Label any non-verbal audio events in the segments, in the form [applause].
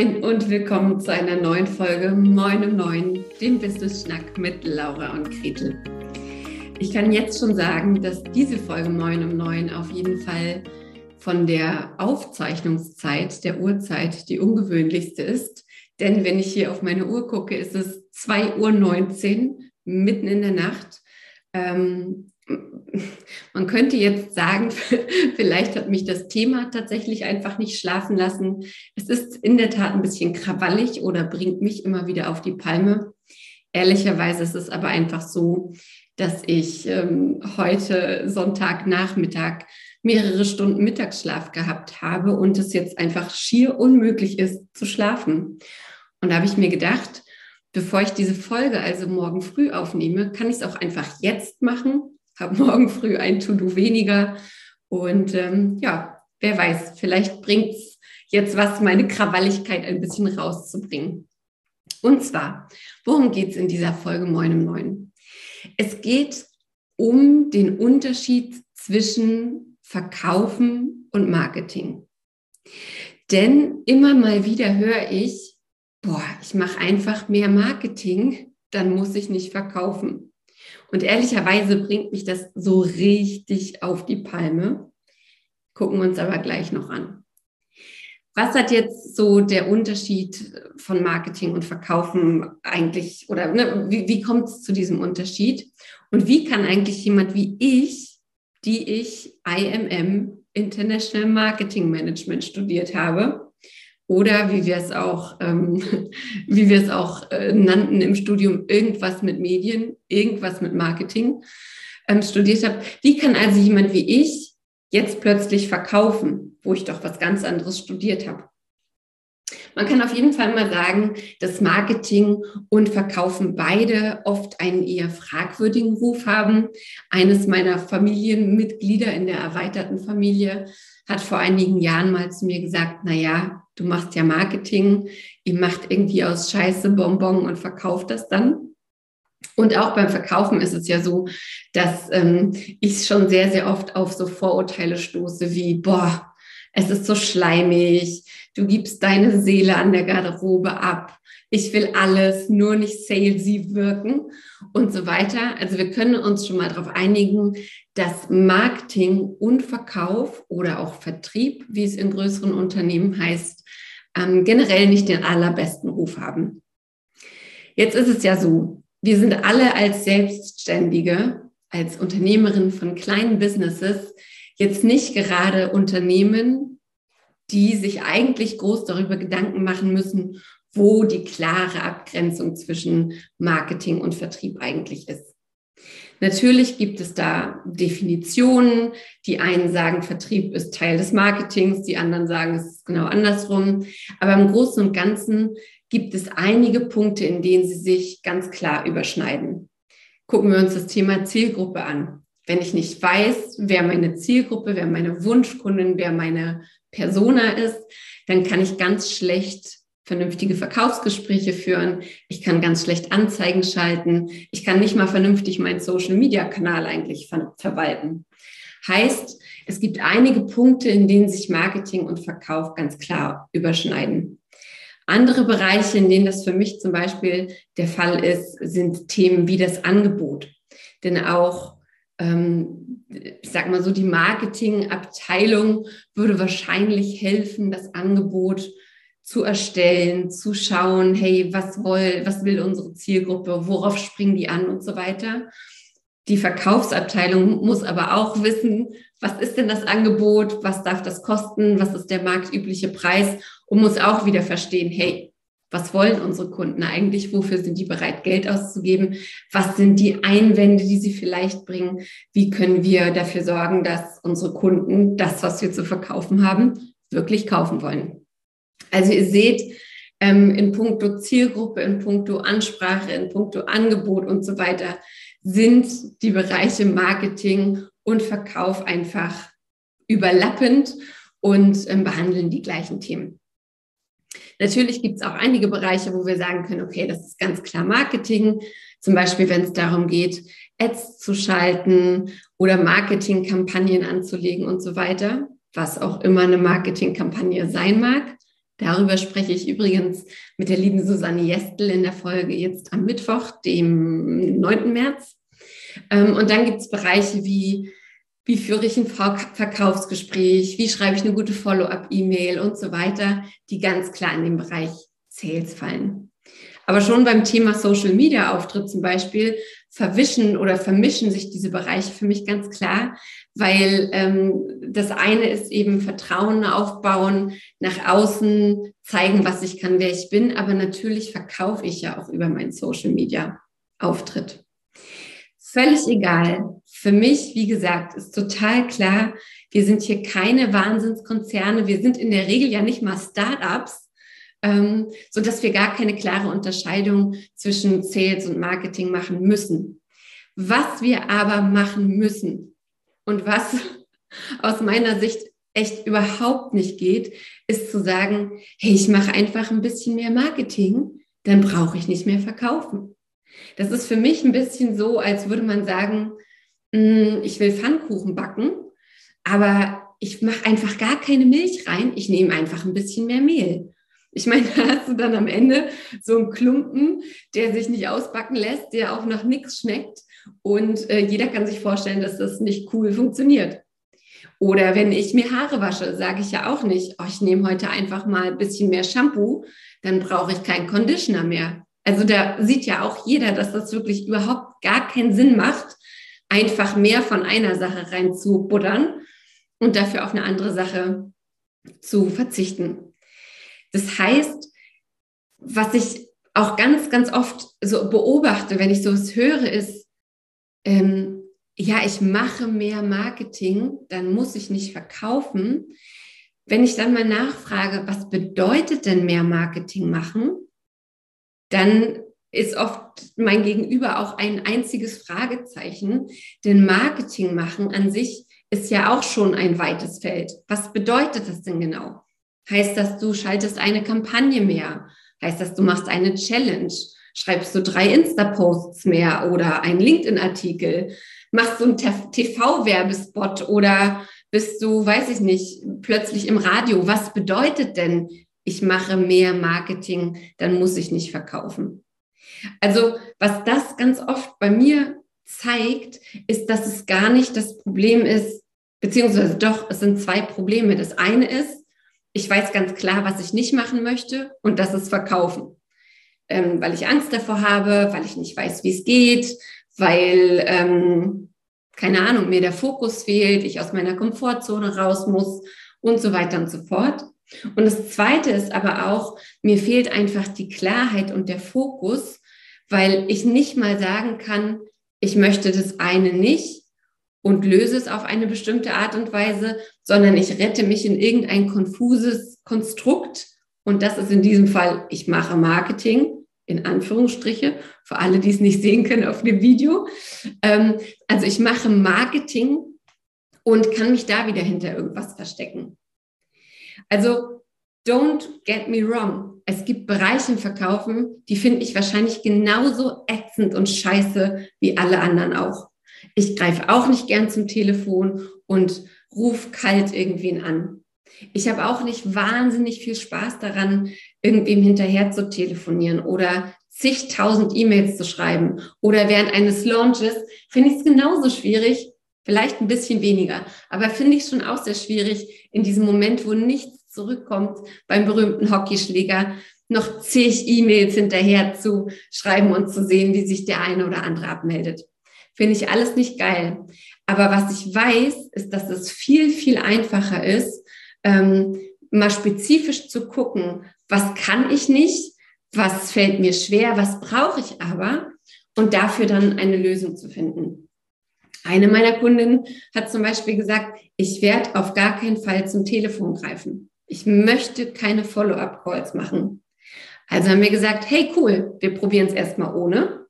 Moin und willkommen zu einer neuen Folge Moin um Neun, dem Business Schnack mit Laura und Gretel. Ich kann jetzt schon sagen, dass diese Folge Moin um Neun auf jeden Fall von der Aufzeichnungszeit, der Uhrzeit, die ungewöhnlichste ist. Denn wenn ich hier auf meine Uhr gucke, ist es 2.19 Uhr mitten in der Nacht. Ähm, man könnte jetzt sagen, [laughs] vielleicht hat mich das Thema tatsächlich einfach nicht schlafen lassen. Es ist in der Tat ein bisschen krawallig oder bringt mich immer wieder auf die Palme. Ehrlicherweise ist es aber einfach so, dass ich ähm, heute Sonntagnachmittag mehrere Stunden Mittagsschlaf gehabt habe und es jetzt einfach schier unmöglich ist zu schlafen. Und da habe ich mir gedacht, bevor ich diese Folge also morgen früh aufnehme, kann ich es auch einfach jetzt machen habe morgen früh ein To-Do weniger. Und ähm, ja, wer weiß, vielleicht bringt es jetzt was, meine Krawalligkeit ein bisschen rauszubringen. Und zwar, worum geht es in dieser Folge Moin um Neun? Es geht um den Unterschied zwischen Verkaufen und Marketing. Denn immer mal wieder höre ich, boah, ich mache einfach mehr Marketing, dann muss ich nicht verkaufen. Und ehrlicherweise bringt mich das so richtig auf die Palme. Gucken wir uns aber gleich noch an. Was hat jetzt so der Unterschied von Marketing und Verkaufen eigentlich oder ne, wie, wie kommt es zu diesem Unterschied? Und wie kann eigentlich jemand wie ich, die ich IMM International Marketing Management studiert habe, oder wie wir es auch, ähm, [laughs] wie wir es auch äh, nannten im Studium, irgendwas mit Medien, irgendwas mit Marketing ähm, studiert habe. Wie kann also jemand wie ich jetzt plötzlich verkaufen, wo ich doch was ganz anderes studiert habe? Man kann auf jeden Fall mal sagen, dass Marketing und Verkaufen beide oft einen eher fragwürdigen Ruf haben. Eines meiner Familienmitglieder in der erweiterten Familie hat vor einigen Jahren mal zu mir gesagt, na ja, du machst ja Marketing, ihr macht irgendwie aus Scheiße Bonbon und verkauft das dann. Und auch beim Verkaufen ist es ja so, dass ähm, ich schon sehr, sehr oft auf so Vorurteile stoße wie, boah, es ist so schleimig, du gibst deine Seele an der Garderobe ab, ich will alles, nur nicht salesy wirken und so weiter. Also wir können uns schon mal darauf einigen, dass Marketing und Verkauf oder auch Vertrieb, wie es in größeren Unternehmen heißt, ähm, generell nicht den allerbesten Ruf haben. Jetzt ist es ja so, wir sind alle als Selbstständige, als Unternehmerin von kleinen Businesses jetzt nicht gerade Unternehmen, die sich eigentlich groß darüber Gedanken machen müssen, wo die klare Abgrenzung zwischen Marketing und Vertrieb eigentlich ist. Natürlich gibt es da Definitionen. Die einen sagen, Vertrieb ist Teil des Marketings, die anderen sagen, es ist genau andersrum. Aber im Großen und Ganzen gibt es einige Punkte, in denen sie sich ganz klar überschneiden. Gucken wir uns das Thema Zielgruppe an. Wenn ich nicht weiß, wer meine Zielgruppe, wer meine Wunschkundin, wer meine Persona ist, dann kann ich ganz schlecht vernünftige Verkaufsgespräche führen. Ich kann ganz schlecht Anzeigen schalten. Ich kann nicht mal vernünftig meinen Social-Media-Kanal eigentlich ver verwalten. Heißt, es gibt einige Punkte, in denen sich Marketing und Verkauf ganz klar überschneiden. Andere Bereiche, in denen das für mich zum Beispiel der Fall ist, sind Themen wie das Angebot. Denn auch, ähm, ich sag mal so, die Marketingabteilung würde wahrscheinlich helfen, das Angebot zu erstellen, zu schauen, hey, was, will, was will unsere Zielgruppe, worauf springen die an und so weiter. Die Verkaufsabteilung muss aber auch wissen, was ist denn das Angebot, was darf das kosten, was ist der marktübliche Preis und muss auch wieder verstehen, hey, was wollen unsere Kunden eigentlich? Wofür sind die bereit, Geld auszugeben? Was sind die Einwände, die sie vielleicht bringen? Wie können wir dafür sorgen, dass unsere Kunden das, was wir zu verkaufen haben, wirklich kaufen wollen? Also ihr seht, ähm, in puncto Zielgruppe, in puncto Ansprache, in puncto Angebot und so weiter sind die Bereiche Marketing und Verkauf einfach überlappend und ähm, behandeln die gleichen Themen. Natürlich gibt es auch einige Bereiche, wo wir sagen können, okay, das ist ganz klar Marketing. Zum Beispiel, wenn es darum geht, Ads zu schalten oder Marketingkampagnen anzulegen und so weiter, was auch immer eine Marketingkampagne sein mag. Darüber spreche ich übrigens mit der lieben Susanne Jestel in der Folge jetzt am Mittwoch, dem 9. März. Ähm, und dann gibt es Bereiche wie, wie führe ich ein Verkaufsgespräch, wie schreibe ich eine gute Follow-up-E-Mail und so weiter, die ganz klar in den Bereich Sales fallen. Aber schon beim Thema Social Media Auftritt zum Beispiel verwischen oder vermischen sich diese Bereiche für mich ganz klar, weil ähm, das eine ist eben Vertrauen aufbauen, nach außen zeigen, was ich kann, wer ich bin, aber natürlich verkaufe ich ja auch über meinen Social Media Auftritt. Völlig egal. Für mich, wie gesagt, ist total klar, wir sind hier keine Wahnsinnskonzerne. Wir sind in der Regel ja nicht mal Startups, ähm, so dass wir gar keine klare Unterscheidung zwischen Sales und Marketing machen müssen. Was wir aber machen müssen und was [laughs] aus meiner Sicht echt überhaupt nicht geht, ist zu sagen, hey, ich mache einfach ein bisschen mehr Marketing, dann brauche ich nicht mehr verkaufen. Das ist für mich ein bisschen so, als würde man sagen, hm, ich will Pfannkuchen backen, aber ich mache einfach gar keine Milch rein, ich nehme einfach ein bisschen mehr Mehl. Ich meine, da hast du dann am Ende so einen Klumpen, der sich nicht ausbacken lässt, der auch nach nichts schmeckt. Und äh, jeder kann sich vorstellen, dass das nicht cool funktioniert. Oder wenn ich mir Haare wasche, sage ich ja auch nicht, oh, ich nehme heute einfach mal ein bisschen mehr Shampoo, dann brauche ich keinen Conditioner mehr. Also da sieht ja auch jeder, dass das wirklich überhaupt gar keinen Sinn macht, einfach mehr von einer Sache rein zu buddern und dafür auf eine andere Sache zu verzichten. Das heißt, was ich auch ganz, ganz oft so beobachte, wenn ich sowas höre, ist, ähm, ja, ich mache mehr Marketing, dann muss ich nicht verkaufen. Wenn ich dann mal nachfrage, was bedeutet denn mehr Marketing machen, dann ist oft mein Gegenüber auch ein einziges Fragezeichen, denn Marketing machen an sich ist ja auch schon ein weites Feld. Was bedeutet das denn genau? Heißt das, du schaltest eine Kampagne mehr? Heißt das, du machst eine Challenge? Schreibst du drei Insta-Posts mehr oder einen LinkedIn-Artikel? Machst du einen TV-Werbespot oder bist du, weiß ich nicht, plötzlich im Radio? Was bedeutet denn, ich mache mehr Marketing, dann muss ich nicht verkaufen? Also, was das ganz oft bei mir zeigt, ist, dass es gar nicht das Problem ist, beziehungsweise doch, es sind zwei Probleme. Das eine ist, ich weiß ganz klar, was ich nicht machen möchte und das ist verkaufen. Ähm, weil ich Angst davor habe, weil ich nicht weiß, wie es geht, weil, ähm, keine Ahnung, mir der Fokus fehlt, ich aus meiner Komfortzone raus muss und so weiter und so fort. Und das Zweite ist aber auch, mir fehlt einfach die Klarheit und der Fokus, weil ich nicht mal sagen kann, ich möchte das eine nicht und löse es auf eine bestimmte Art und Weise, sondern ich rette mich in irgendein konfuses Konstrukt. Und das ist in diesem Fall, ich mache Marketing, in Anführungsstriche, für alle, die es nicht sehen können auf dem Video. Ähm, also ich mache Marketing und kann mich da wieder hinter irgendwas verstecken. Also don't get me wrong. Es gibt Bereiche im Verkaufen, die finde ich wahrscheinlich genauso ätzend und scheiße wie alle anderen auch. Ich greife auch nicht gern zum Telefon und rufe kalt irgendwen an. Ich habe auch nicht wahnsinnig viel Spaß daran, irgendwem hinterher zu telefonieren oder zigtausend E-Mails zu schreiben oder während eines Launches finde ich es genauso schwierig, vielleicht ein bisschen weniger, aber finde ich schon auch sehr schwierig in diesem Moment, wo nichts zurückkommt beim berühmten Hockeyschläger, noch zig E-Mails hinterher zu schreiben und zu sehen, wie sich der eine oder andere abmeldet. Finde ich alles nicht geil. Aber was ich weiß, ist, dass es viel, viel einfacher ist, ähm, mal spezifisch zu gucken, was kann ich nicht, was fällt mir schwer, was brauche ich aber und dafür dann eine Lösung zu finden. Eine meiner Kundinnen hat zum Beispiel gesagt, ich werde auf gar keinen Fall zum Telefon greifen. Ich möchte keine Follow-up-Calls machen. Also haben wir gesagt, hey cool, wir probieren es erstmal ohne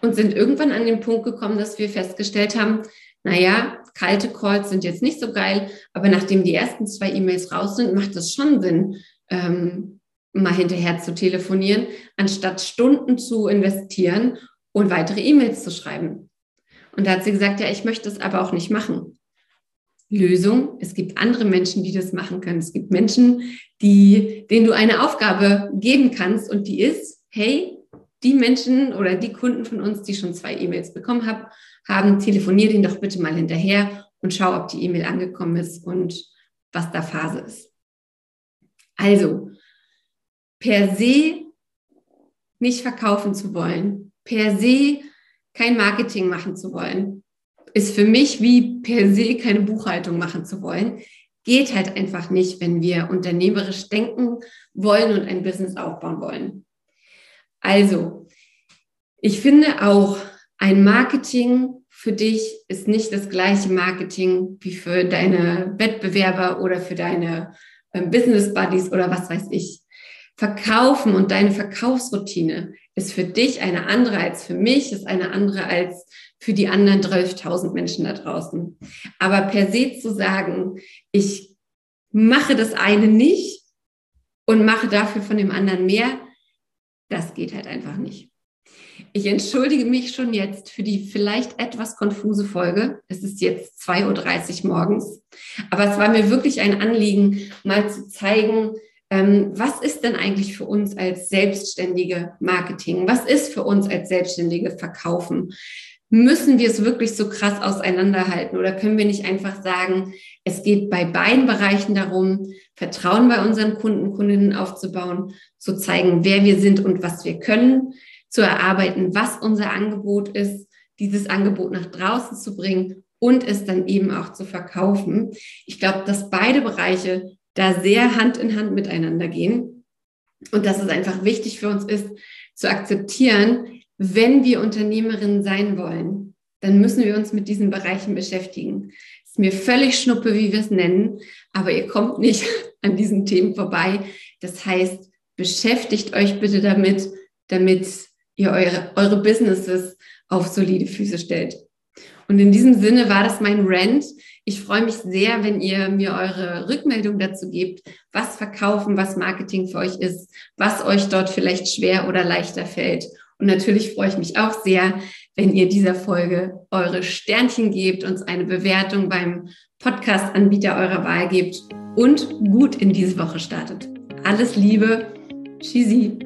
und sind irgendwann an den Punkt gekommen, dass wir festgestellt haben, naja, kalte Calls sind jetzt nicht so geil, aber nachdem die ersten zwei E-Mails raus sind, macht es schon Sinn, ähm, mal hinterher zu telefonieren, anstatt Stunden zu investieren und weitere E-Mails zu schreiben. Und da hat sie gesagt, ja, ich möchte es aber auch nicht machen. Lösung. Es gibt andere Menschen, die das machen können. Es gibt Menschen, die, denen du eine Aufgabe geben kannst und die ist, hey, die Menschen oder die Kunden von uns, die schon zwei E-Mails bekommen haben, haben, telefonier den doch bitte mal hinterher und schau, ob die E-Mail angekommen ist und was da Phase ist. Also, per se nicht verkaufen zu wollen, per se kein Marketing machen zu wollen, ist für mich wie per se keine Buchhaltung machen zu wollen. Geht halt einfach nicht, wenn wir unternehmerisch denken wollen und ein Business aufbauen wollen. Also, ich finde auch, ein Marketing für dich ist nicht das gleiche Marketing wie für deine Wettbewerber oder für deine ähm, Business Buddies oder was weiß ich. Verkaufen und deine Verkaufsroutine ist für dich eine andere als für mich, ist eine andere als für die anderen 12.000 Menschen da draußen. Aber per se zu sagen, ich mache das eine nicht und mache dafür von dem anderen mehr, das geht halt einfach nicht. Ich entschuldige mich schon jetzt für die vielleicht etwas konfuse Folge. Es ist jetzt 2.30 Uhr morgens. Aber es war mir wirklich ein Anliegen, mal zu zeigen, was ist denn eigentlich für uns als Selbstständige Marketing? Was ist für uns als Selbstständige Verkaufen? Müssen wir es wirklich so krass auseinanderhalten oder können wir nicht einfach sagen, es geht bei beiden Bereichen darum, Vertrauen bei unseren Kunden, Kundinnen aufzubauen, zu zeigen, wer wir sind und was wir können, zu erarbeiten, was unser Angebot ist, dieses Angebot nach draußen zu bringen und es dann eben auch zu verkaufen. Ich glaube, dass beide Bereiche da sehr Hand in Hand miteinander gehen und dass es einfach wichtig für uns ist, zu akzeptieren, wenn wir Unternehmerinnen sein wollen, dann müssen wir uns mit diesen Bereichen beschäftigen. Ist mir völlig schnuppe, wie wir es nennen, aber ihr kommt nicht [laughs] an diesen Themen vorbei. Das heißt, beschäftigt euch bitte damit, damit ihr eure, eure Businesses auf solide Füße stellt. Und in diesem Sinne war das mein Rant. Ich freue mich sehr, wenn ihr mir eure Rückmeldung dazu gebt, was Verkaufen, was Marketing für euch ist, was euch dort vielleicht schwer oder leichter fällt. Und natürlich freue ich mich auch sehr, wenn ihr dieser Folge eure Sternchen gebt, uns eine Bewertung beim Podcast-Anbieter eurer Wahl gebt und gut in diese Woche startet. Alles Liebe, Tschüssi.